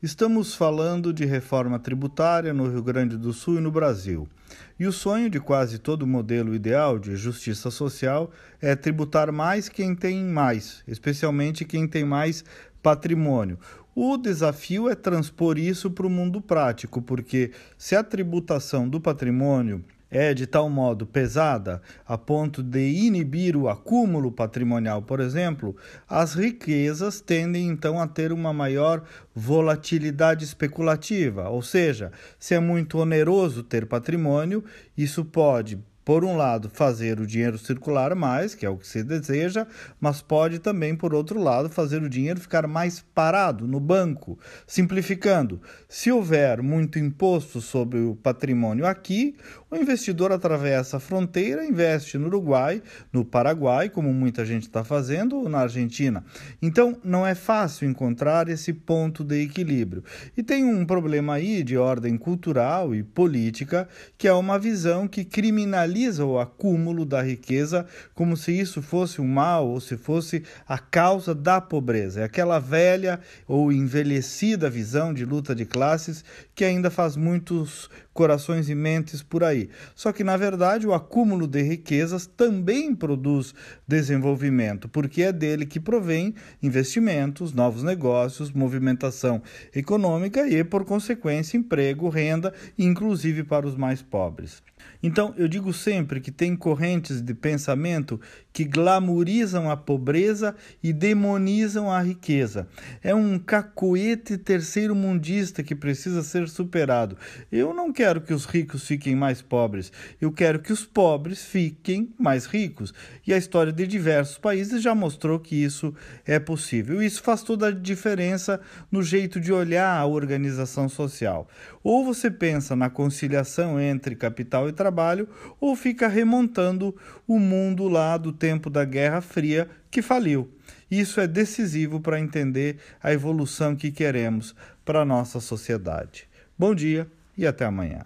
Estamos falando de reforma tributária no Rio Grande do Sul e no Brasil. E o sonho de quase todo modelo ideal de justiça social é tributar mais quem tem mais, especialmente quem tem mais patrimônio. O desafio é transpor isso para o mundo prático, porque se a tributação do patrimônio é de tal modo pesada a ponto de inibir o acúmulo patrimonial, por exemplo, as riquezas tendem então a ter uma maior volatilidade especulativa, ou seja, se é muito oneroso ter patrimônio, isso pode por um lado, fazer o dinheiro circular mais, que é o que se deseja, mas pode também, por outro lado, fazer o dinheiro ficar mais parado no banco. Simplificando, se houver muito imposto sobre o patrimônio aqui, o investidor atravessa a fronteira, investe no Uruguai, no Paraguai, como muita gente está fazendo, ou na Argentina. Então, não é fácil encontrar esse ponto de equilíbrio. E tem um problema aí de ordem cultural e política, que é uma visão que criminaliza o acúmulo da riqueza como se isso fosse um mal ou se fosse a causa da pobreza. É aquela velha ou envelhecida visão de luta de classes que ainda faz muitos corações e mentes por aí. Só que, na verdade, o acúmulo de riquezas também produz desenvolvimento, porque é dele que provém investimentos, novos negócios, movimentação econômica e, por consequência, emprego, renda, inclusive para os mais pobres. Então, eu digo sempre que tem correntes de pensamento que glamorizam a pobreza e demonizam a riqueza. É um cacoete terceiro mundista que precisa ser superado. Eu não quero que os ricos fiquem mais pobres, eu quero que os pobres fiquem mais ricos. E a história de diversos países já mostrou que isso é possível. Isso faz toda a diferença no jeito de olhar a organização social. Ou você pensa na conciliação entre capital e trabalho, ou fica remontando o mundo lá do tempo da Guerra Fria que faliu. Isso é decisivo para entender a evolução que queremos para a nossa sociedade. Bom dia e até amanhã.